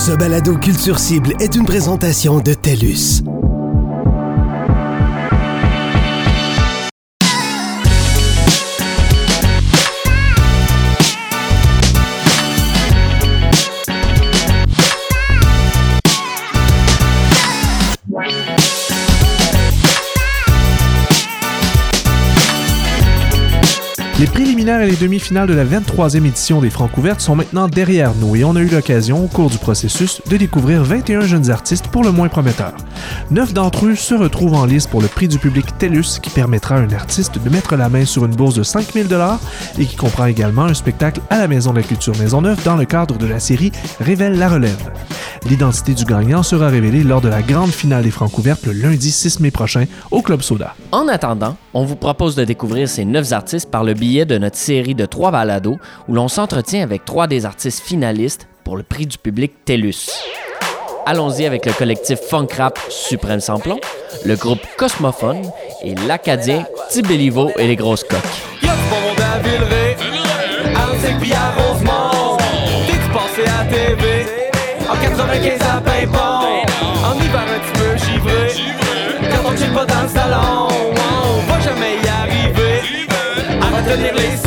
Ce balado Culture Cible est une présentation de TELUS. Préliminaires et les demi-finales de la 23e édition des Francouvertes sont maintenant derrière nous et on a eu l'occasion, au cours du processus, de découvrir 21 jeunes artistes pour le moins prometteurs. Neuf d'entre eux se retrouvent en lice pour le prix du public TELUS qui permettra à un artiste de mettre la main sur une bourse de 5000 dollars et qui comprend également un spectacle à la Maison de la Culture Maisonneuve dans le cadre de la série Révèle la relève. L'identité du gagnant sera révélée lors de la grande finale des Francouvertes le lundi 6 mai prochain au Club Soda. En attendant, on vous propose de découvrir ces neuf artistes par le biais de notre série de trois balados où l'on s'entretient avec trois des artistes finalistes pour le prix du public TELUS. Allons-y avec le collectif Funk Rap Suprême Samplon, le groupe Cosmophone et l'Acadien Tibéliveau et les Grosses Coques. Y'a du bon monde à Villeray, à Antique puis à Rosemont. T'es-tu passé à TV, en 95 à Pimpon. En hiver un petit peu givré, quand on chill pas dans le salon. On va jamais y arriver, à les.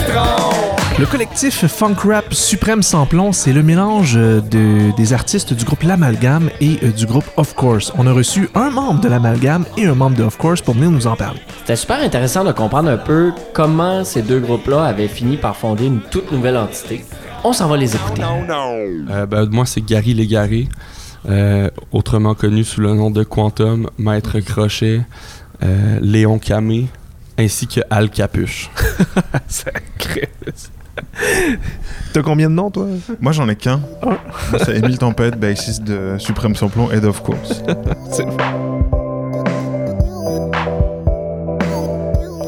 Le collectif Funk Rap Suprême Samplon, c'est le mélange euh, de- des artistes du groupe L'Amalgame et euh, du groupe Of Course. On a reçu un membre de L'Amalgame et un membre de Of Course pour venir nous en parler. C'était super intéressant de comprendre un peu comment ces deux groupes-là avaient fini par fonder une toute nouvelle entité. On s'en va les écouter. Euh, ben, moi, c'est Gary Légaré, euh, autrement connu sous le nom de Quantum, Maître Crochet, euh, Léon Camé, ainsi que Al Capuche. Sacré. T'as combien de noms, toi? Moi, j'en ai qu'un. C'est Émile Tempête, bassiste de Suprême Samplon, Head of Course.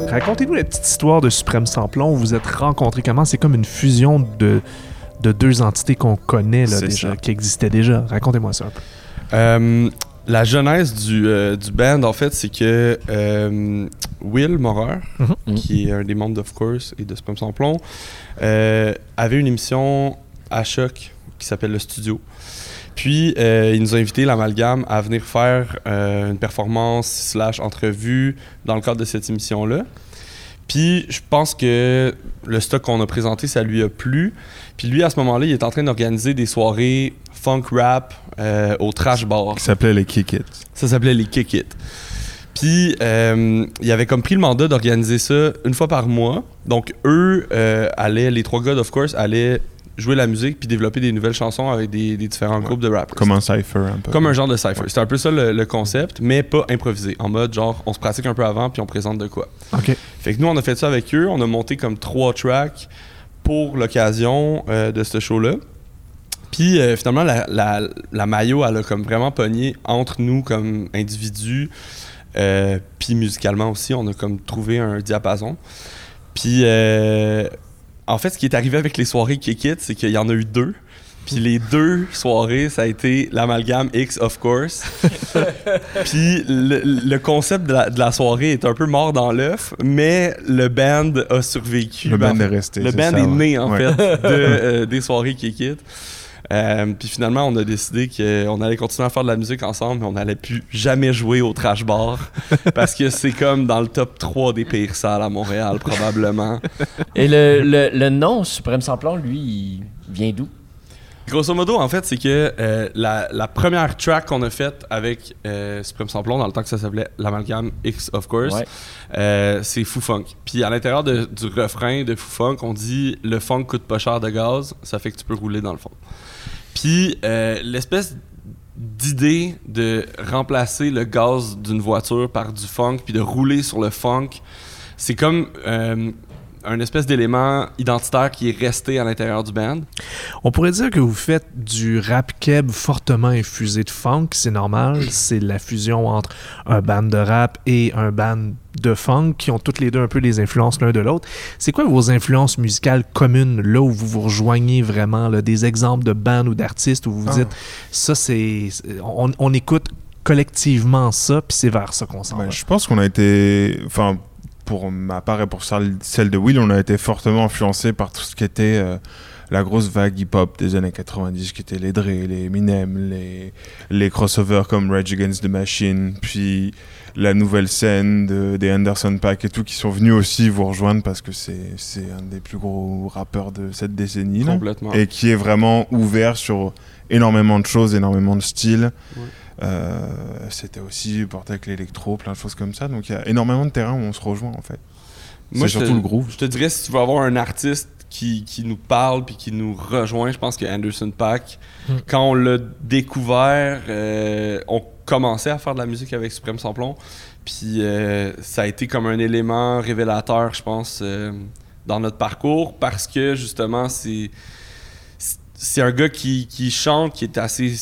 Racontez-nous la petite histoire de Suprême Samplon. Vous vous êtes rencontrés comment? C'est comme une fusion de, de deux entités qu'on connaît là, déjà, ça. qui existaient déjà. Racontez-moi ça un peu. Euh, la genèse du, euh, du band, en fait, c'est que euh, Will Morer, Mhm. qui est un des membres d'Of Course et de Spam Sans Plomb, euh, avait une émission à Choc qui s'appelle Le Studio. Puis, euh, il nous a invité l'Amalgame à venir faire euh, une performance slash entrevue dans le cadre de cette émission-là. Puis, je pense que le stock qu'on a présenté, ça lui a plu. Puis lui, à ce moment-là, il est en train d'organiser des soirées funk rap euh, au trash bar. Qui s'appelait les Kick It. Ça s'appelait les Kick It. Puis, euh, il avait comme pris le mandat d'organiser ça une fois par mois. Donc, eux euh, allaient, les trois gars, of course, allaient jouer la musique puis développer des nouvelles chansons avec des, des différents groupes de rappers. Comme un cypher, un peu. Comme un genre de cypher. C'était un peu ça le, le concept, mais pas improvisé. En mode, genre, on se pratique un peu avant puis on présente de quoi. OK. Fait que nous, on a fait ça avec eux. On a monté comme trois tracks pour l'occasion euh, de ce show-là. Puis euh, finalement, la, la, la maillot, elle a comme vraiment pogné entre nous comme individus. Euh, puis musicalement aussi, on a comme trouvé un diapason. Puis euh, en fait, ce qui est arrivé avec les soirées Kick It, c'est qu'il y en a eu deux. Puis les deux soirées, ça a été l'amalgame X, of course. Puis le, le concept de la, de la soirée est un peu mort dans l'œuf, mais le band a survécu. Le band est resté. Le band ça, est ouais. né, en Ouais. fait, de, euh, des soirées Kick It. Euh, puis finalement, on a décidé qu'on allait continuer à faire de la musique ensemble, mais on n'allait plus jamais jouer au trash bar. parce que c'est comme dans le top 3 des pires salles à Montréal, probablement. Et le, le, le nom Suprême Samplon, lui, il vient d'où? Grosso modo, en fait, c'est que euh, la, la première track qu'on a faite avec euh, Supreme Samplon, dans le temps que ça s'appelait l'Amalgame X, of course, Ouais. euh, c'est Fou Funk. Puis à l'intérieur du refrain de Fou Funk, on dit le funk coûte pas cher de gaz, ça fait que tu peux rouler dans le fond. Puis euh, l'espèce d'idée de remplacer le gaz d'une voiture par du funk, puis de rouler sur le funk, c'est comme euh, un espèce d'élément identitaire qui est resté à l'intérieur du band? On pourrait dire que vous faites du rap keb fortement infusé de funk, c'est normal. C'est la fusion entre un band de rap et un band de funk qui ont toutes les deux un peu les influences l'un de l'autre. C'est quoi vos influences musicales communes, là où vous vous rejoignez vraiment, là, des exemples de bands ou d'artistes où vous vous Ah. dites, ça c'est... c'est- On, on écoute collectivement ça, puis c'est vers ça qu'on s'en Ben, va? je pense qu'on a été, enfin, pour ma part et pour celle de Will, on a été fortement influencé par tout ce qui était euh, la grosse vague hip-hop des années 90 qui étaient les Dre, les Eminem, les, les crossovers comme Rage Against the Machine, puis la nouvelle scène de, des Anderson Pack et tout qui sont venus aussi vous rejoindre parce que c'est un des plus gros rappeurs de cette décennie là. Complètement. et qui est vraiment ouvert sur énormément de choses, énormément de styles. Ouais. Euh, C'était aussi porté avec l'électro, plein de choses comme ça. Donc il y a énormément de terrains où on se rejoint en fait. Moi, te- surtout le groove. Je te dirais, si tu veux avoir un artiste qui, qui nous parle puis qui nous rejoint, je pense que Anderson Pack, Hmm. quand on l'a découvert, euh, on commençait à faire de la musique avec Suprême Samplon. Puis euh, ça a été comme un élément révélateur, je pense, euh, dans notre parcours parce que justement, c'est. C'est un gars qui, qui chante, qui est assez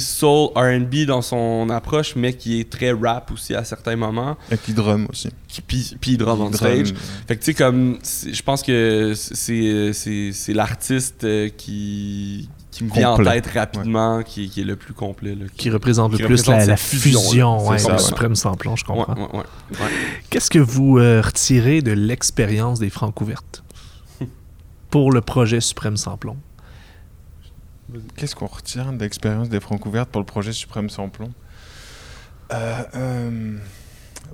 soul, RB dans son approche, mais qui est très rap aussi à certains moments. Et qui drum aussi. Qui- Puis, puis il drum on drum, stage. Fait que tu sais, comme, je pense que c'est, c'est, c'est l'artiste euh, qui, qui me vient en tête rapidement, qui, qui est le plus complet. Là, Qui représente le Qui plus représente la, fusion, fusion, ouais, ça, le ouais. suprême samplon, je Ouais, comprends. ouais, ouais. Qu'est-ce que vous euh, retirez de l'expérience des Francs ouvertes pour le projet Suprême Samplon? Qu'est-ce qu'on retient de l'expérience des Francs ouvertes pour le projet Suprême sans plomb? Euh, euh,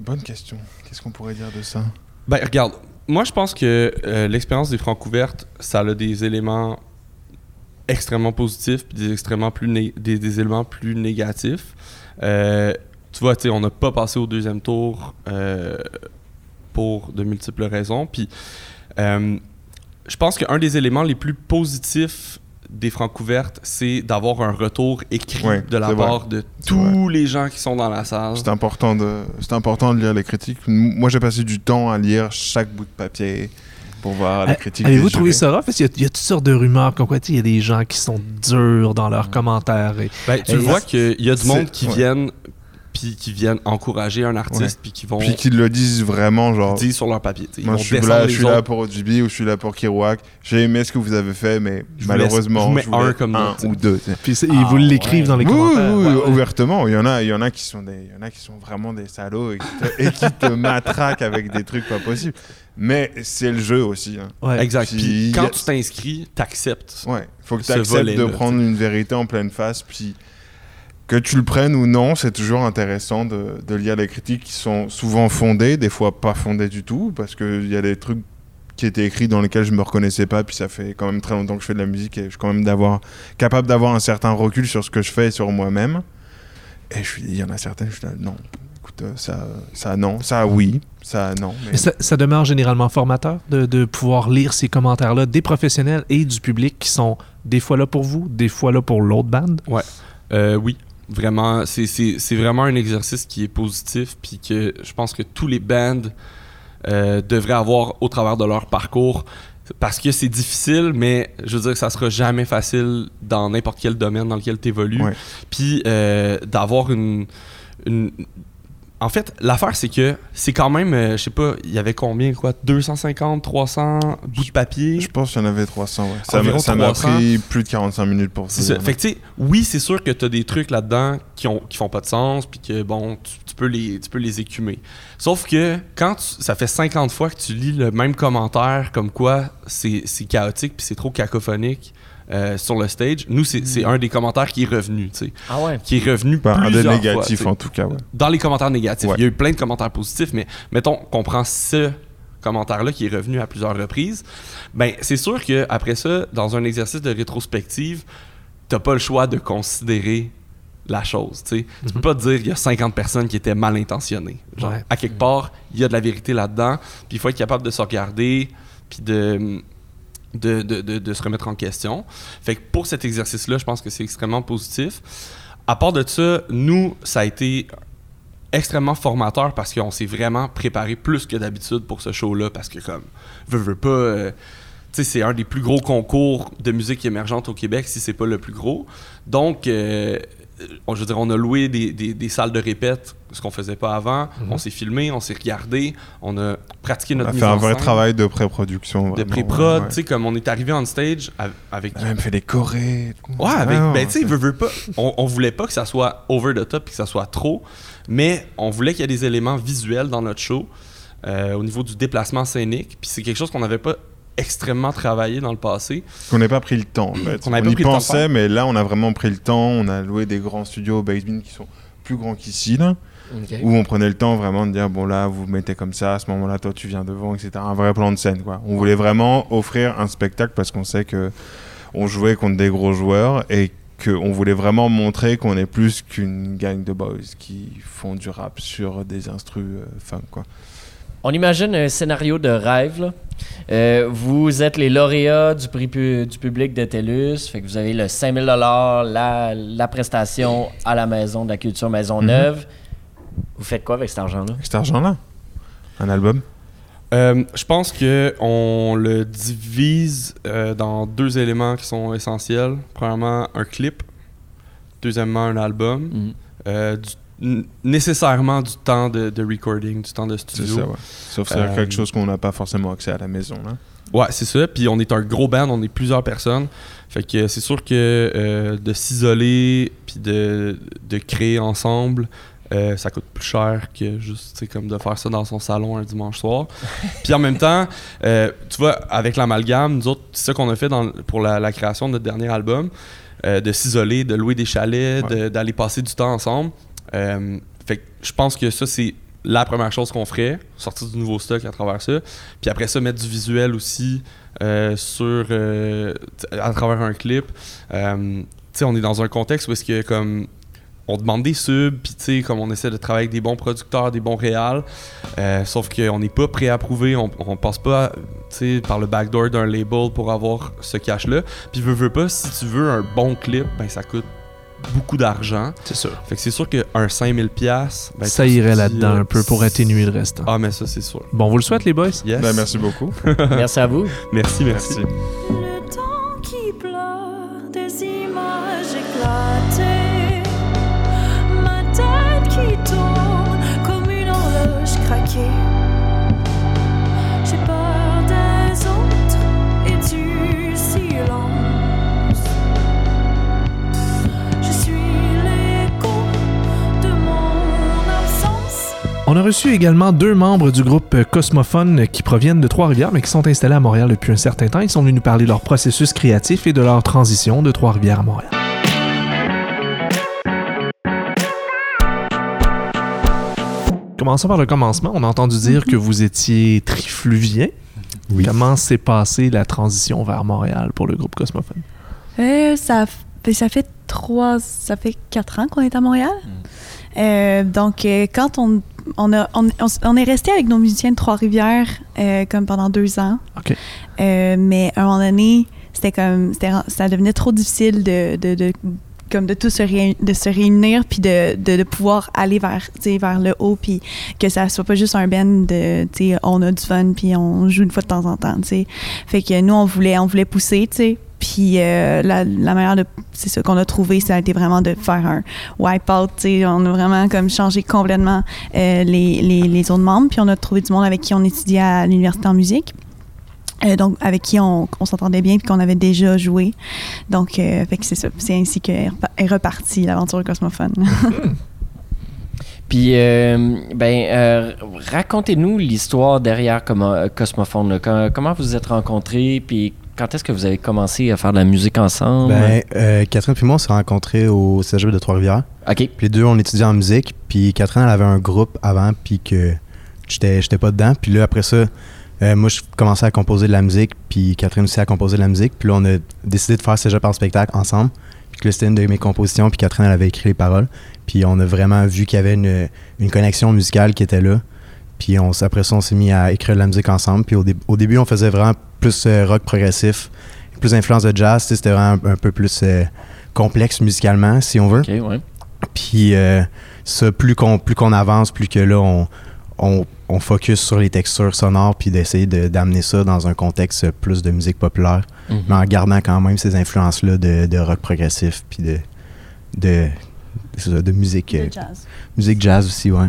Bonne question. Qu'est-ce qu'on pourrait dire de ça? Ben, regarde, moi, je pense que euh, l'expérience des francs couvertes, ça a des éléments extrêmement positifs puis des, extrêmement plus né- des, des éléments plus négatifs. Euh, tu vois, tu sais, on n'a pas passé au deuxième tour euh, pour de multiples raisons. Puis, euh, je pense qu'un des éléments les plus positifs des francs couvertes, c'est d'avoir un retour écrit Ouais, de la vrai. part de tous les gens qui sont dans la salle. C'est important, de, c'est important de lire les critiques. Moi, j'ai passé du temps à lire chaque bout de papier pour voir les critiques. Avez-vous trouvé ça rough? Parce qu'il y, a- il y a toutes sortes de rumeurs, comme quoi il y a des gens qui sont durs dans leurs commentaires. Et... Ben, tu Et- vois qu'il y a du monde qui ouais. viennent puis qui viennent encourager un artiste puis qui vont Puis qu'ils le disent vraiment, genre. dire sur leur papier. Ils Moi, vont je suis, là, je suis là pour OGB ou je suis là pour Kirouac. J'ai aimé ce que vous avez fait, mais Je malheureusement, laisse- je vous mets je un comme sais. ou deux. Puis Ah, ils vous l'écrivent ouais. dans les Oui, commentaires. oui, oui, Ouais, ouais. ouvertement. Il y en a, il y en a qui sont des, il y en a qui sont vraiment des salauds et qui te, et qui te matraquent avec des trucs pas possibles. Mais c'est le jeu aussi. hein. Ouais. Exact. Puis quand a- tu t'inscris, t'acceptes. Ouais, faut que tu acceptes de prendre une vérité en pleine face, puis que tu le prennes ou non, c'est toujours intéressant de, de lire les critiques qui sont souvent fondées, des fois pas fondées du tout, parce qu'il y a des trucs qui étaient écrits dans lesquels je me reconnaissais pas, puis ça fait quand même très longtemps que je fais de la musique et je suis quand même d'avoir capable d'avoir un certain recul sur ce que je fais et sur moi-même. Et je suis, il y en a certaines, je suis là, non, écoute, euh, ça, ça non, ça oui, ça non. mais- Mais ça, ça demeure généralement formateur de, de pouvoir lire ces commentaires-là des professionnels et du public qui sont des fois là pour vous, des fois là pour l'autre bande? Euh, oui, vraiment. C'est- C'est c'est vraiment un exercice qui est positif puis que je pense que tous les bands euh, devraient avoir au travers de leur parcours. Parce que c'est difficile, mais je veux dire que ça sera jamais facile dans n'importe quel domaine dans lequel tu évolues. Puis euh, d'avoir une, une- En fait, l'affaire, c'est que c'est quand même, euh, je sais pas, il y avait combien, quoi, 250, 300 bouts de papier? Je pense qu'il y en avait 300, ouais. Ça Environ m'a- ça m'a 300. pris plus de 45 minutes pour C'est ça. Fait que tu sais, oui, c'est sûr que tu as des trucs là-dedans qui, ont, qui font pas de sens, puis que bon, tu, tu peux les, tu peux les écumer. Sauf que quand tu- ça fait 50 fois que tu lis le même commentaire, comme quoi c'est c'est chaotique, puis c'est trop cacophonique euh, sur le stage, nous, c'est c'est un des commentaires qui est revenu, tu sais. Ah ouais? Qui est revenu un des plusieurs négatifs fois, en tout cas, ouais. Dans les commentaires négatifs. Ouais. Il y a eu plein de commentaires positifs, mais mettons qu'on prend ce commentaire-là qui est revenu à plusieurs reprises. Ben, c'est sûr que après ça, dans un exercice de rétrospective, t'as pas le choix de considérer la chose. tu sais. Tu peux pas te dire qu'il y a 50 personnes qui étaient mal intentionnées. Genre, Ouais. à quelque part, il y a de la vérité là-dedans, puis il faut être capable de se regarder, puis de, de, se remettre en question. Fait que pour cet exercice-là, je pense que c'est extrêmement positif. À part de ça, nous, ça a été extrêmement formateur parce qu'on s'est vraiment préparé plus que d'habitude pour ce show-là parce que comme veux, veux pas euh, tu sais c'est un des plus gros concours de musique émergente au Québec si c'est pas le plus gros donc euh, je veux dire on a loué des, des- des salles de répète ce qu'on faisait pas avant on s'est filmé on s'est regardé on a pratiqué On notre a mise fait un vrai scène travail de pré-production. de pré-prod ouais, tu sais comme on est arrivé on stage av- avec On a même fait des chorés. Ouais, avec, Ouais, ben tu sais, veut, veut pas. On, on voulait pas que ça soit over the top et que ça soit trop, mais on voulait qu'il y ait des éléments visuels dans notre show euh, au niveau du déplacement scénique. Puis c'est quelque chose qu'on n'avait pas extrêmement travaillé dans le passé. Qu'on n'ait pas pris le temps. En fait. On n'avait pas y pris le temps de pensait, mais là, on a vraiment pris le temps. On a loué des grands studios au basement qui sont plus grands qu'ici, là, où on prenait le temps vraiment de dire bon là, vous mettez comme ça, à ce moment-là, toi, tu viens devant, etc. Un vrai plan de scène, quoi. On voulait vraiment offrir un spectacle parce qu'on sait que on jouait contre des gros joueurs et qu'on voulait vraiment montrer qu'on est plus qu'une gang de boys qui font du rap sur des instrus euh, funk, quoi. On imagine un scénario de rêve. là. Euh, vous êtes les lauréats du prix pu- du public de TELUS. Fait que vous avez le 5000 la, la prestation à la maison de la culture Maisonneuve. Vous faites quoi avec cet argent-là? Cet argent-là, un album? Euh, je pense que on le divise euh, dans deux éléments qui sont essentiels. Premièrement, un clip. Deuxièmement, un album. Du- n- nécessairement du temps de, de recording, du temps de C'est studio. ça, ouais. Sauf que c'est Euh, quelque chose qu'on n'a pas forcément accès à la maison, là. Ouais, c'est ça. Puis on est un gros band, on est plusieurs personnes. Fait que c'est sûr que euh, de s'isoler puis de, de créer ensemble, euh, ça coûte plus cher que juste comme de faire ça dans son salon un dimanche soir. puis en même temps, euh, tu vois, avec l'amalgame, nous autres, c'est ça qu'on a fait dans, pour la, la création de notre dernier album, euh, de s'isoler, de louer des chalets, d'aller passer du temps ensemble. Euh, fait que je pense que ça, c'est la première chose qu'on ferait, sortir du nouveau stock à travers ça. Puis après ça, mettre du visuel aussi euh, sur euh, à travers un clip. On est dans un contexte où est-ce que comme on demande des subs, puis comme on essaie de travailler avec des bons producteurs, des bons réals, sauf qu'on n'est pas préapprouvé, on, on passe pas par le backdoor d'un label pour avoir ce cash-là. Puis veux, veux pas, si tu veux un bon clip, ben ça coûte beaucoup d'argent. C'est sûr. Fait que c'est sûr qu'un 5000$, piastres, ben, ça irait là-dedans un peu pour atténuer le reste. Ah, mais ça, c'est sûr. Bon, on vous le souhaite, les boys. Yes. Ben, merci beaucoup. Merci à vous. Merci, merci. Reçu également deux membres du groupe euh, Cosmophone qui proviennent de Trois-Rivières mais qui sont installés à Montréal depuis un certain temps. Ils sont venus nous parler de leur processus créatif et de leur transition de Trois-Rivières à Montréal. Commençons par le commencement. On a entendu dire que vous étiez trifluvien. Oui. Comment s'est passée la transition vers Montréal pour le groupe Cosmophone? Euh, ça, f- ça fait trois, ça fait quatre ans qu'on est à Montréal. Euh, donc, euh, quand on, on, a, on, on est resté avec nos musiciens de Trois-Rivières euh, comme pendant deux ans. Euh, mais à un moment donné, c'était comme, ça devenait trop difficile de, de, de- comme de tous se, réun- de se réunir puis de, de, de pouvoir aller vers, vers le haut puis que ça soit pas juste un band de, tu sais, on a du fun puis on joue une fois de temps en temps, tu sais. Fait que nous, on voulait, on voulait pousser, tu sais. Puis euh, la, manière de, c'est ça qu'on a trouvé, ça a été vraiment de faire un wipe out, tu sais. On a vraiment comme changé complètement euh, les, les, les autres membres. Puis on a trouvé du monde avec qui on étudiait à l'université en musique. Euh, donc, avec qui on, on s'entendait bien puis qu'on avait déjà joué. Donc, c'est. C'est ainsi qu'est repa- est repartie l'aventure cosmophone. Puis, euh, ben, racontez-nous l'histoire derrière Cosmophone. comment vous vous êtes rencontrés, puis quand est-ce que vous avez commencé à faire de la musique ensemble? Ben, euh, Catherine puis moi, on s'est rencontrés au Cégep de Trois-Rivières. OK. Puis les deux, on étudiait en musique. Puis Catherine, elle avait un groupe avant, puis que j'étais j'étais pas dedans. Puis là, après ça, euh, moi, je commençais à composer de la musique, puis Catherine aussi a composé de la musique. Puis là, on a décidé de faire Cégep en spectacle ensemble. Puis que là, c'était une de mes compositions, puis Catherine, elle avait écrit les paroles. Puis on a vraiment vu qu'il y avait une, une connexion musicale qui était là. Puis on, après ça, on s'est mis à écrire de la musique ensemble. Puis au, dé- au début, on faisait vraiment plus euh, rock progressif, plus influence de jazz. C'était vraiment un, un peu plus euh, complexe musicalement, si on veut. Ouais. Puis euh, ça, plus qu'on plus qu'on avance, plus que là, on, on, on focus sur les textures sonores, puis d'essayer de- d'amener ça dans un contexte plus de musique populaire, Mhm. mais en gardant quand même ces influences-là de, de rock progressif, puis de, de, c'est ça, de musique, euh, De jazz. musique jazz aussi, ouais.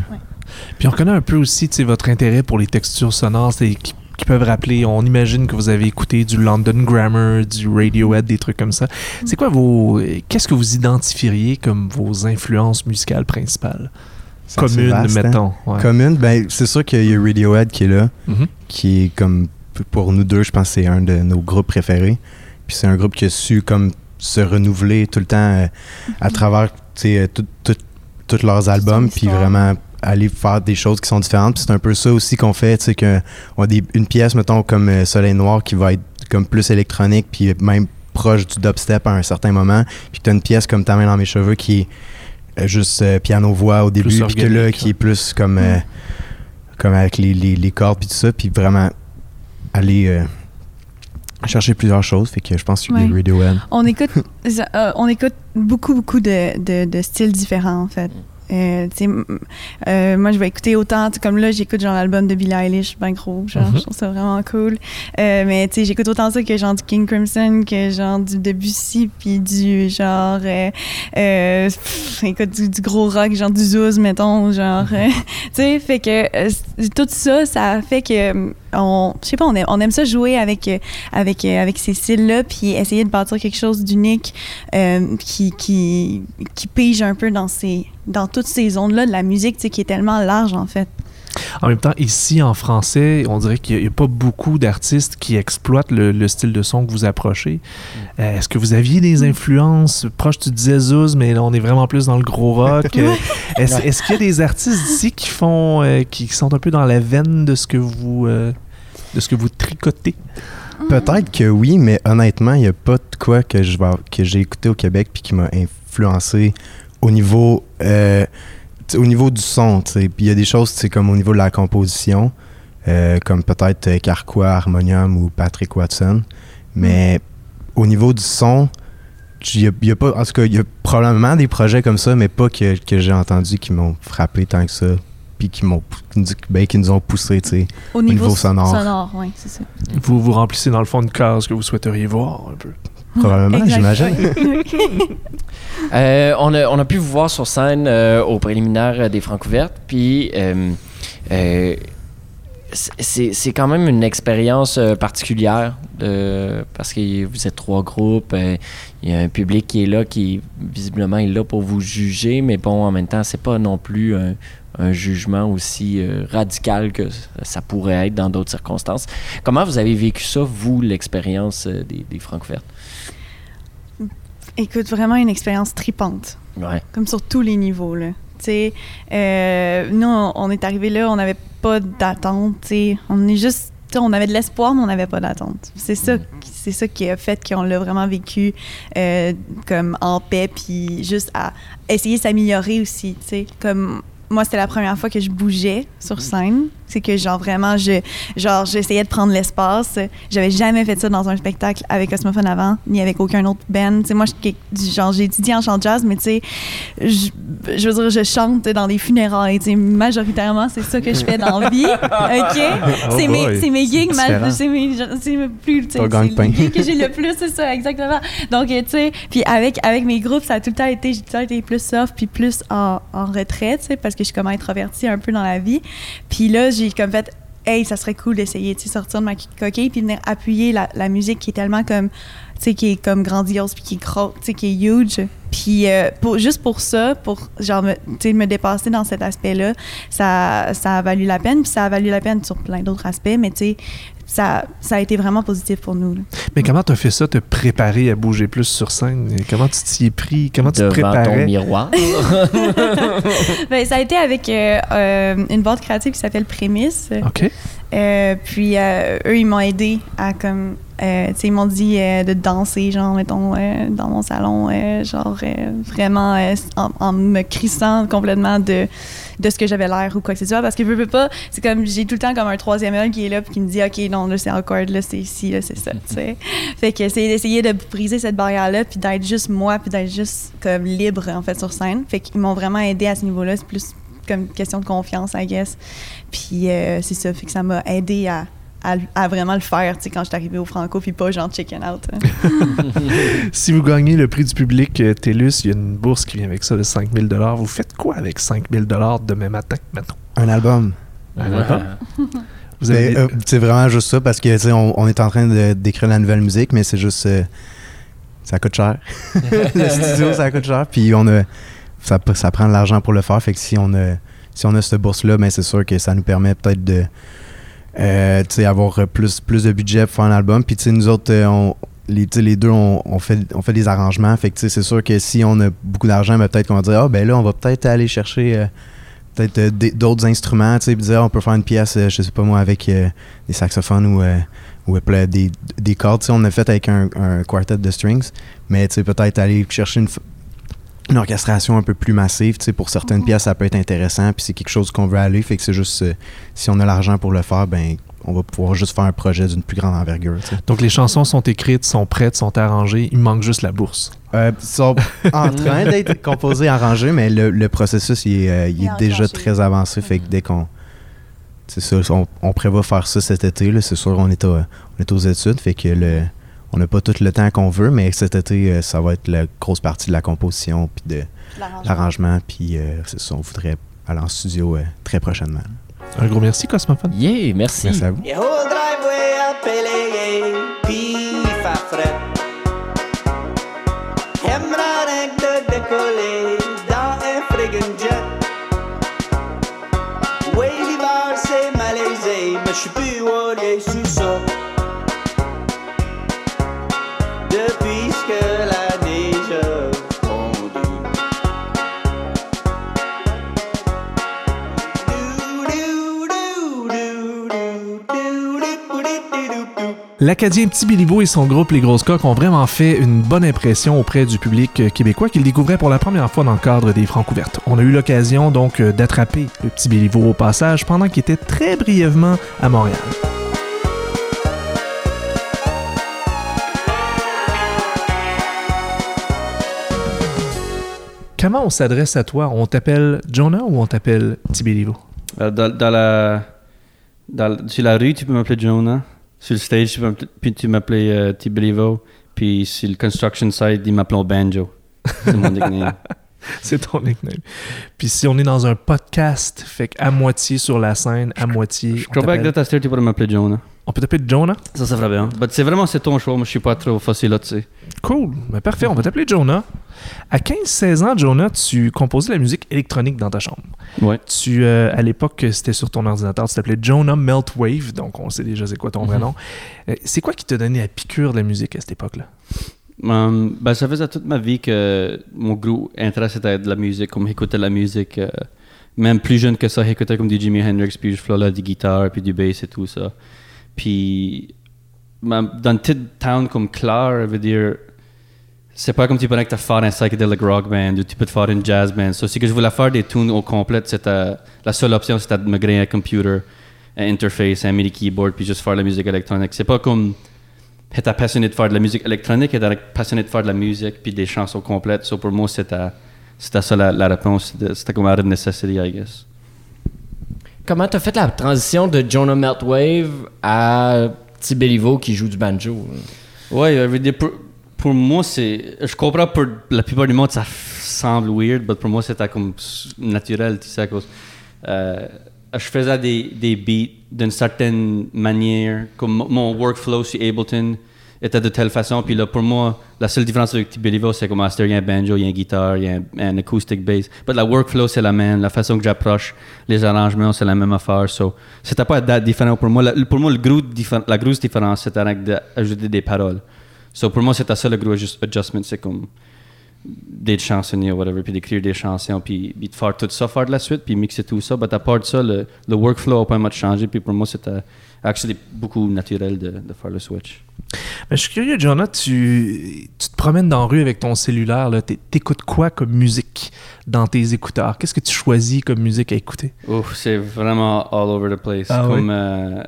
Puis on connaît un peu aussi tu sais, votre intérêt pour les textures sonores c'est- qui, peuvent rappeler, on imagine que vous avez écouté du London Grammar, du Radiohead, des trucs comme ça. C'est quoi vos... Qu'est-ce que vous identifieriez comme vos influences musicales principales? Vaste, hein. mettons. ouais. Commune, ben, c'est sûr qu'il y a Radiohead qui est là, Mhm. qui est comme pour nous deux, je pense que c'est un de nos groupes préférés. Puis c'est un groupe qui a su comme se renouveler tout le temps euh, à travers tu sais, euh, tous leurs albums, puis vraiment aller faire des choses qui sont différentes. Puis c'est un peu ça aussi qu'on fait, tu sais, on a des- une pièce, mettons, comme euh, Soleil Noir, qui va être comme plus électronique, puis même proche du dubstep à un certain moment. Puis tu as une pièce comme Ta main dans mes cheveux qui est euh, juste euh, piano-voix au début, puis que là, qui est plus comme, euh, comme avec les, les, les cordes, puis tout ça, puis vraiment aller euh, chercher plusieurs choses. Fait que je pense que Ouais. les Radiohead. On écoute, euh, on écoute beaucoup, beaucoup de, de, de styles différents, en fait. Euh, euh, moi, je vais écouter autant, comme là, j'écoute genre l'album de Billie Eilish, ben gros, genre, Mhm. je trouve ça vraiment cool. Euh, mais tu sais, j'écoute autant ça que genre du King Crimson, que genre du Debussy, puis du genre, euh, euh, pff, écoute, du, du gros rock, genre du Zouz, mettons, genre, euh, tu sais, fait que tout ça, ça fait que, on, je sais pas, on aime, on aime ça jouer avec, euh, avec, euh, avec ces styles-là, puis essayer de bâtir quelque chose d'unique euh, qui, qui, qui pige un peu dans, ces, dans toutes ces zones-là de la musique, qui est tellement large, en fait. En même temps, ici en français, on dirait qu'il n'y a, pas beaucoup d'artistes qui exploitent le, le style de son que vous approchez. Euh, Est-ce que vous aviez des influences? Proches Tu disais Zouz, mais là, on est vraiment plus dans le gros rock. Euh, Est-ce est-ce qu'il y a des artistes ici qui font, euh, qui sont un peu dans la veine de ce que vous, euh, de ce que vous tricotez? Peut-être que oui, mais honnêtement, il n'y a pas de quoi que je vais- que j'ai écouté au Québec puis qui m'a influencé au niveau euh, au niveau du son. Puis il y a des choses, c'est comme au niveau de la composition, euh, comme peut-être euh, Carquois, Harmonium ou Patrick Watson. Mais au niveau du son, il y a, il y a pas, en tout cas, il y a probablement des projets comme ça, mais pas que, que j'ai entendu qui m'ont frappé tant que ça. Puis qui m'ont ben, qui nous ont poussé. Au niveau, niveau sonore. Sonore, oui, c'est ça. Vous vous remplissez dans le fond une case que vous souhaiteriez voir un peu. Probablement, Exact. j'imagine. Euh, on, a, on a pu vous voir sur scène euh, au préliminaire euh, des Francouvertes, puis euh, euh, c'est quand même une expérience euh, particulière de, parce que vous êtes trois groupes, euh, il y a un public qui est là, qui visiblement est là pour vous juger, mais bon, en même temps, c'est pas non plus un, un jugement aussi euh, radical que ça pourrait être dans d'autres circonstances. Comment vous avez vécu ça, vous, l'expérience euh, des, des Francouvertes? Écoute, vraiment une expérience tripante. Ouais. comme sur tous les niveaux là. Tu sais, euh, nous on, est arrivé là, on n'avait pas d'attente. Tu sais, on est juste, on avait de l'espoir, mais on n'avait pas d'attente. C'est ça, qui- c'est ça qui a fait qu'on l'a vraiment vécu euh, comme en paix, puis juste à essayer de s'améliorer aussi. Tu sais, comme moi c'était la première fois que je bougeais sur scène. C'est que genre vraiment je genre j'essayais de prendre l'espace. J'avais jamais fait ça dans un spectacle avec Cosmophone avant, ni avec aucun autre band. Tu sais moi je- genre j'ai étudié en chant jazz, mais tu sais je, je veux dire je chante dans des funérailles. Tu sais majoritairement c'est ça que je fais dans la vie. Ok, c'est mes c'est mes gigs, c'est mes c'est mes plus tu sais, gigs que j'ai le plus c'est ça exactement. Donc tu sais puis avec avec mes groupes ça a tout le temps été j'ai tout le temps été plus soft puis plus en, en retrait, tu sais parce que je suis comme introvertie un peu dans la vie. Puis là, j'ai comme fait, hey, ça serait cool d'essayer, de sortir de ma coquille puis venir appuyer la, la musique qui est tellement comme, sais, qui est comme grandiose puis qui est gros, tu sais, qui est huge. Puis euh, pour, juste pour ça, pour genre, me, tu sais, me dépasser dans cet aspect-là, ça, ça a valu la peine. Puis ça a valu la peine sur plein d'autres aspects, mais tu sais, ça, ça a été vraiment positif pour nous. là. Mais comment tu as fait ça, te préparer à bouger plus sur scène? Comment tu t'y es pris? Comment tu te Devant ton préparais? miroir. Ben, ça a été avec euh, euh, une boîte créative qui s'appelle Prémisse. OK. Euh, puis euh, eux, ils m'ont aidé à comme. euh, tu sais, ils m'ont dit euh, de danser, genre, mettons, dans mon salon, genre, vraiment en, en me crissant complètement de, de ce que j'avais l'air ou quoi que ce soit. Parce que je veux pas, c'est comme, j'ai tout le temps comme un troisième œil qui est là, puis qui me dit, OK, non, là, c'est awkward, là, c'est ici, là, c'est ça, tu sais. Fait que c'est d'essayer de briser cette barrière-là, puis d'être juste moi, puis d'être juste comme libre, en fait, sur scène. Fait qu'ils m'ont vraiment aidé à ce niveau-là. C'est plus comme question de confiance, I guess. Puis euh, c'est ça, fait que ça m'a aidé à, à, à vraiment le faire, tu sais, quand je suis arrivée au Franco, puis pas genre chicken out. hein. Si vous gagnez le prix du public euh, TELUS, il y a une bourse qui vient avec ça de 5000 Vous faites quoi avec 5000 demain matin, mettons? Un album. Un album? Vous Ben, avez... euh, c'est vraiment juste ça parce que tu sais, on, on est en train de- d'écrire la nouvelle musique, mais c'est juste. euh, ça coûte cher. le studio, ça coûte cher. Puis on a, ça, ça prend de l'argent pour le faire. Fait que si on a, si on a cette bourse-là, ben c'est sûr que ça nous permet peut-être de. euh, avoir plus, plus de budget pour faire un album. Puis, nous autres, euh, on, les, les deux, on, fait, on fait des arrangements. Fait que, c'est sûr que si on a beaucoup d'argent, ben, peut-être qu'on va dire, ah, ben là, on va peut-être aller chercher euh, peut-être d'autres instruments, puis dire, on peut faire une pièce, je sais pas moi, avec des saxophones ou, ou des, des cordes. On a fait avec un, un quartet de strings, mais, peut-être aller chercher une, une orchestration un peu plus massive, tu sais, pour certaines pièces, ça peut être intéressant, puis c'est quelque chose qu'on veut aller, fait que c'est juste, euh, si on a l'argent pour le faire, ben, on va pouvoir juste faire un projet d'une plus grande envergure, tu sais. Donc les chansons sont écrites, sont prêtes, sont arrangées, il manque juste la bourse. Euh, ils sont en train d'être composés, arrangés, mais le, le processus il est, euh, il Il est est déjà très avancé. Fait que dès qu'on. C'est ça, on, on prévoit faire ça cet été. là, C'est sûr, on est, à- on est aux études. Fait que le, on n'a pas tout le temps qu'on veut, mais cet été, euh, ça va être la grosse partie de la composition puis de l'arrangement. Puis euh, c'est ça, on voudrait aller en studio euh, très prochainement. Un gros merci, Cosmophone. Yeah, merci. Merci à vous. Your whole driveway L'Acadien Petit Béliveau et son groupe Les Grosses Coques ont vraiment fait une bonne impression auprès du public euh, québécois qu'ils découvraient pour la première fois dans le cadre des Francouvertes. On a eu l'occasion donc euh, d'attraper le Petit Béliveau au passage pendant qu'il était très brièvement à Montréal. Comment on s'adresse à toi? On t'appelle Jonah ou on t'appelle Petit? Euh, dans, la, sur la rue, tu peux m'appeler Jonah. Sur le stage, puis tu m'appeler euh, Tiberivo. Puis sur le construction site, ils m'appellent Banjo. C'est mon nickname. C'est ton nickname. Puis si on est dans un podcast, fait qu'à moitié sur la scène, à moitié. Je crois pas que tu pourrais m'appeler Jonah. On peut t'appeler Jonah? Ça, ça ferait bien. But c'est vraiment, c'est ton choix. Moi, je suis pas trop facile là-dessus. Cool. Ben, parfait, on va t'appeler Jonah. À 15-16 ans, Jonah, tu composais la musique électronique dans ta chambre. Ouais. Tu, euh, à l'époque, c'était sur ton ordinateur, tu t'appelais Jonah Meltwave, donc on sait déjà c'est quoi ton vrai Mhm. nom. Euh, c'est quoi qui t'a donné la piqûre de la musique à cette époque-là? Um, ben, ça faisait toute ma vie que mon gros intérêt c'était de la musique, comme écouter la musique. euh, même plus jeune que ça, j'écoutais comme du Jimi Hendrix, puis je faisais du guitare, puis du bass et tout ça. Puis dans une petite town comme Clare, je veux dire, c'est pas comme tu que tu faire un psychedelic rock band ou tu peux te faire une jazz band. So, si que je voulais faire des tunes au complet, c'était la seule option, c'était de me créer un computer, un interface, un MIDI keyboard, puis juste faire la musique électronique. C'est pas comme j'étais passionné de faire de la musique électronique, j'étais passionné de faire de la musique puis des chansons complètes. So pour moi, c'était, ça la, la réponse. C'était comme out of necessity, I guess. Comment t'as fait la transition de Jonah Meltwave à Béliveau qui joue du banjo? Ouais, pour, pour moi, c'est. Je comprends pour la plupart du monde, ça semble weird, mais pour moi, c'était comme naturel, tu sais, à euh, je faisais des, des beats d'une certaine manière, comme mon workflow sur Ableton était de telle façon, puis là, pour moi, la seule différence avec Tiberivo, c'est comme Master, il y a un banjo, il y a une guitare, il y a un, un acoustic bass. Mais la workflow, c'est la même, la façon que j'approche les arrangements, c'est la même affaire. So, c'était pas that différent pour moi. La- pour moi, le gros la grosse différence, c'était d'ajouter des paroles. So, pour moi, c'était ça le gros adjust- adjustment, c'est comme des chansonniers ou whatever, puis d'écrire des chansons, puis, de faire tout ça, faire de la suite, puis mixer tout ça. Mais à part ça, le, workflow a pas mal changé, puis pour moi, c'était actually beaucoup naturel de, de faire le switch. Ben, je suis curieux, Jonah, tu, tu te promènes dans la rue avec ton cellulaire, t'écoutes quoi comme musique dans tes écouteurs? Qu'est-ce que tu choisis comme musique à écouter? Ouf, c'est vraiment all over the place. Ah comme, euh,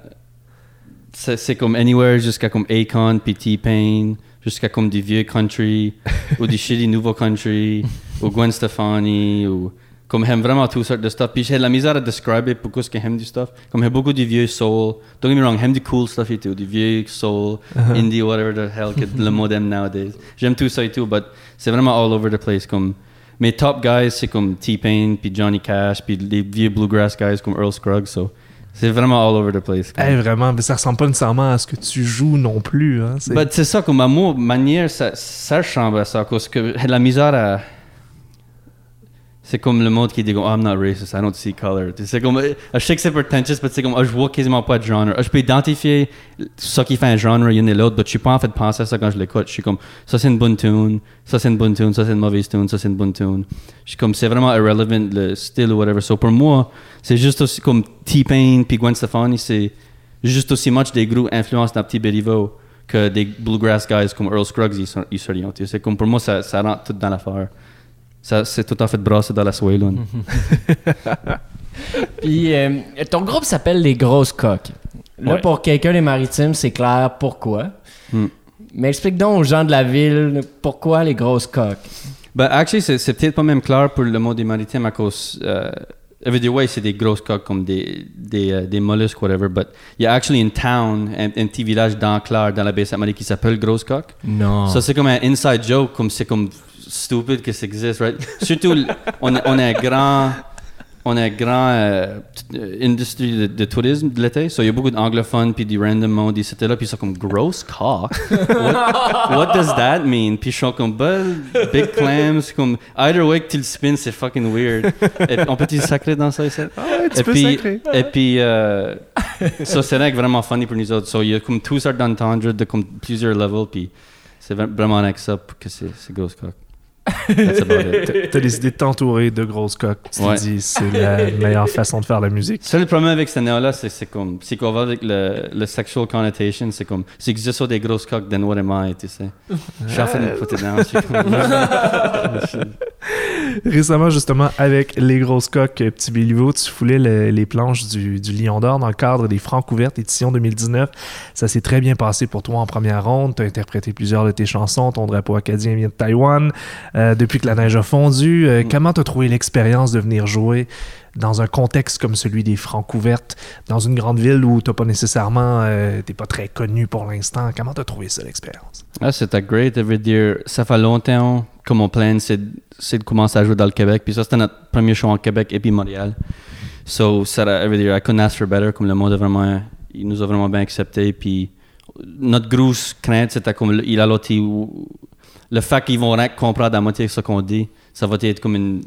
c'est, c'est comme Anywhere jusqu'à comme Akon, puis T-Pain, jusqu'à comme du vieux country, ou du shitty nouveau country, ou Gwen Stefani, ou comme j'aime vraiment toutes sortes de stuff. Puis j'ai de la misère à describer pourquoi ce que j'aime du stuff. Comme j'aime beaucoup du vieux soul. Don't get me wrong, j'aime du cool stuff et tout, du vieux soul, indie, whatever the hell que le modem nowadays. J'aime tout ça et tout, but c'est vraiment all over the place. Comme mes top guys, c'est comme T-Pain, puis Johnny Cash, puis les vieux bluegrass guys comme Earl Scruggs. So, c'est vraiment all over the place. Eh, vraiment, mais ça ressemble pas nécessairement à ce que tu joues non plus. Hein? C'est- ça, comme à mon manière, ça, ça ressemble à ça. Parce que j'ai la misère à. C'est comme le monde qui dit, oh, I'm not racist, I don't see color. C'est comme, euh, je sais que c'est pretentious, mais c'est comme, ah, je vois quasiment pas de genre. Je peux identifier ce qui fait un genre, l'une et l'autre, mais je suis pas en fait penser à ça quand je l'écoute. Je suis comme, ça c'est une bonne tune, ça c'est une bonne tune, ça c'est une mauvaise tune, ça c'est une bonne tune. Je suis comme, c'est vraiment irrelevant le style ou whatever. So pour moi, c'est juste aussi comme T-Pain puis Gwen Stefani, c'est juste aussi much des gros influences d'un petit Beliveau que des bluegrass guys comme Earl Scruggs ils sont- ils. C'est comme pour moi, ça, ça rentre tout dans l'affaire. Ça, c'est tout en fait brassé dans la là. Puis euh, ton groupe s'appelle Les Grosses Coques. Là, Ouais. pour quelqu'un des maritimes, c'est clair pourquoi. Hmm. Mais explique donc aux gens de la ville pourquoi les grosses coques. Ben, actually, c'est, c'est peut-être pas même clair pour le mot des maritimes à cause. Euh, Everyday c'est des grosses coques comme des, des, euh, des mollusques, whatever. But il y a actually une town, un, un petit village dans Clare, dans la baie Sainte-Marie qui s'appelle Grosse Coque. Non. Ça, c'est comme un inside joke, comme c'est comme stupid que ça existe, right? Surtout, on, a- on a un grand. On a un grand euh, euh, industrie de, de tourisme de l'été. So, il y a beaucoup d'anglophones puis du random monde. Là, puis ils sont comme gross cock. What, what does that mean? Puis ils sont comme bah, big clams. Comme either way que tu le spins, c'est fucking weird. Et on peut-tu sacrer dans ça ici? tu et peux puis, sacrer. Et puis, euh, ça, c'est vraiment funny pour nous autres. So, il y a comme tous sortes d'entendre de comme plusieurs levels. Puis c'est vra- vraiment avec ça que c'est c'est grosse coque. That's about it. T'as- décidé de t'entourer de grosses coques. Tu Ouais. dit, c'est la meilleure façon de faire la musique. Seul problème avec ce néo-là, c'est c'est comme, c'est qu'on va avec le, le sexual connotation, c'est comme, c'est que je suis des grosses coques, then what am I, tu sais? Je suis en train de me Récemment, justement, avec les grosses coques euh, Petit Béliveau, tu foulais le- les planches du, du Lion d'Or dans le cadre des Francs ouvertes édition 2019. Ça s'est très bien passé pour toi en première ronde. Tu as interprété plusieurs de tes chansons. Ton drapeau acadien vient de Taïwan. Euh, depuis que la neige a fondu, euh, comment tu as trouvé l'expérience de venir jouer dans un contexte comme celui des Francs ouvertes, dans une grande ville où tu pas nécessairement, euh, t'es pas très connu pour l'instant? Comment tu as trouvé ça, l'expérience? Ah, c'était great, ça veut dire, ça fait longtemps que mon plan, c'est de commencer à jouer dans le Québec. Puis ça, c'était notre premier show en Québec et puis Montréal. So, ça, ça veut dire, I couldn't ask for better, comme le monde a vraiment, il nous a vraiment bien accepté. Puis notre grosse crainte, c'était comme, il a l'autre, le fait qu'ils vont rien comprendre à moitié ce qu'on dit, ça va être comme une,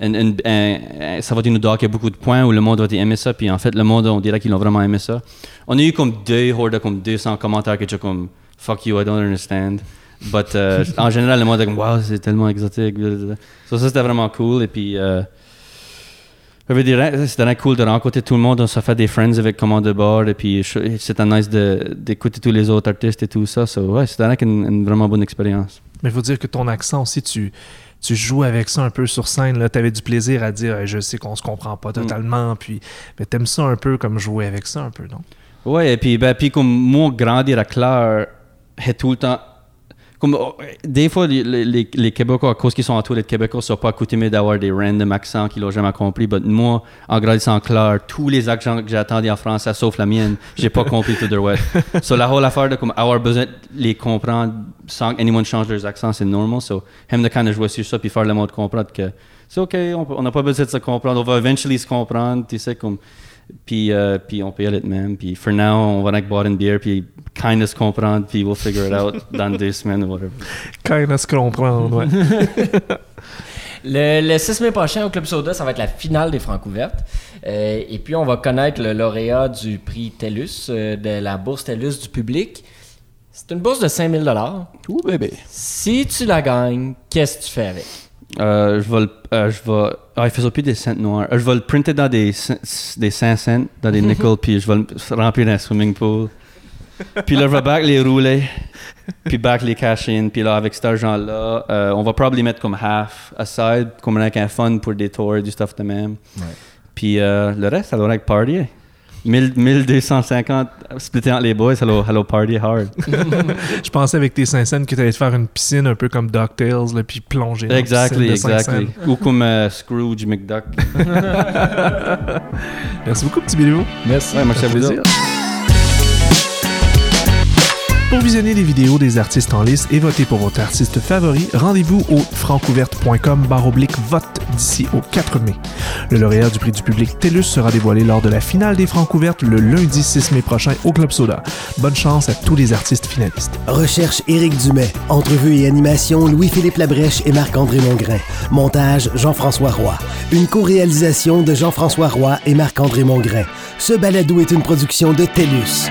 une- une- un- un- ça va être une doc, y a beaucoup de points où le monde va aimer ça, puis en fait, le monde, on dirait qu'ils ont vraiment aimé ça. On a eu comme deux, hors de comme 200 commentaires qui étaient comme fuck you, I don't understand. But euh, en général, le monde est comme wow, c'est tellement exotique. ça, c'était vraiment cool. Et puis, euh, je veux dire, c'était vraiment cool de rencontrer tout le monde. On s'est fait des friends avec Command de bord. Et puis, c'était nice d'écouter tous les autres artistes et tout ça. So, ouais, c'était une, une vraiment bonne expérience. Mais il faut dire que ton accent aussi, tu, tu joues avec ça un peu sur scène. Tu avais du plaisir à dire Je sais qu'on se comprend pas totalement, puis mais t'aimes ça un peu comme jouer avec ça un peu, non? Ouais, et puis, ben, puis comme moi, grandir à Clare, est tout le temps. Comme, oh, des fois, les, les, Québécois, à cause qu'ils sont entourés de Québécois, ne sont pas accoutumés d'avoir des random accents qu'ils n'ont jamais compris. Mais moi, en grandissant à Clare, tous les accents que j'ai attendus en français, sauf la mienne, j'ai pas compris tout de suite. So, la whole affaire de comme, avoir besoin de les comprendre sans que anyone change leurs accents, c'est normal. So, hem de of jouer sur ça, puis faire le monde comprendre que c'est OK, on n'a pas besoin de se comprendre, on va eventually se comprendre, tu sais, comme. Puis, euh, puis on peut y aller de même. Puis for now, on va avec boire une bière, puis kind of se comprendre, puis we'll figure it out dans deux semaines ou whatever. Se comprendre, ouais. Le, le 6 mai prochain au Club Soda, ça va être la finale des Francs ouvertes. Euh, et puis, on va connaître le lauréat du prix TELUS, euh, de la bourse TELUS du public. C'est une bourse de 5000 Ouh, bébé. Si tu la gagnes, qu'est-ce que tu fais avec? Euh, je vais le. euh, je vais. Ah, il faisait plus des cents noirs. Euh, je vais le printer dans des, des 5 cents, dans des nickels, puis je vais le remplir dans un swimming pool. Puis là, je vais back les rouler, puis back les cash in. Puis là, avec cet argent-là, euh, on va probablement mettre comme half aside, comme avec un fun pour des tours, du stuff de même. Puis euh, le reste, ça va être party. 1000 1250 splitté entre les boys, hello, hello party hard. Je pensais avec tes Saint-Saëns que tu allais te faire une piscine un peu comme DuckTales, là, puis plonger. dans la Exactly, exactly. Ou comme euh, Scrooge McDuck. Merci beaucoup, petit Bilou. Merci. Ouais, merci à vous Plaisir. autres. Pour visionner les vidéos des artistes en lice et voter pour votre artiste favori, rendez-vous au francouverte.com baroblique vote d'ici au 4 mai. Le lauréat du prix du public TELUS sera dévoilé lors de la finale des Francouvertes le lundi 6 mai prochain au Club Soda. Bonne chance à tous les artistes finalistes. Recherche Éric Dumais. Entrevue et animation Louis-Philippe Labrèche et Marc-André Mongrain. Montage Jean-François Roy. Une co-réalisation de Jean-François Roy et Marc-André Mongrain. Ce balado est une production de TELUS.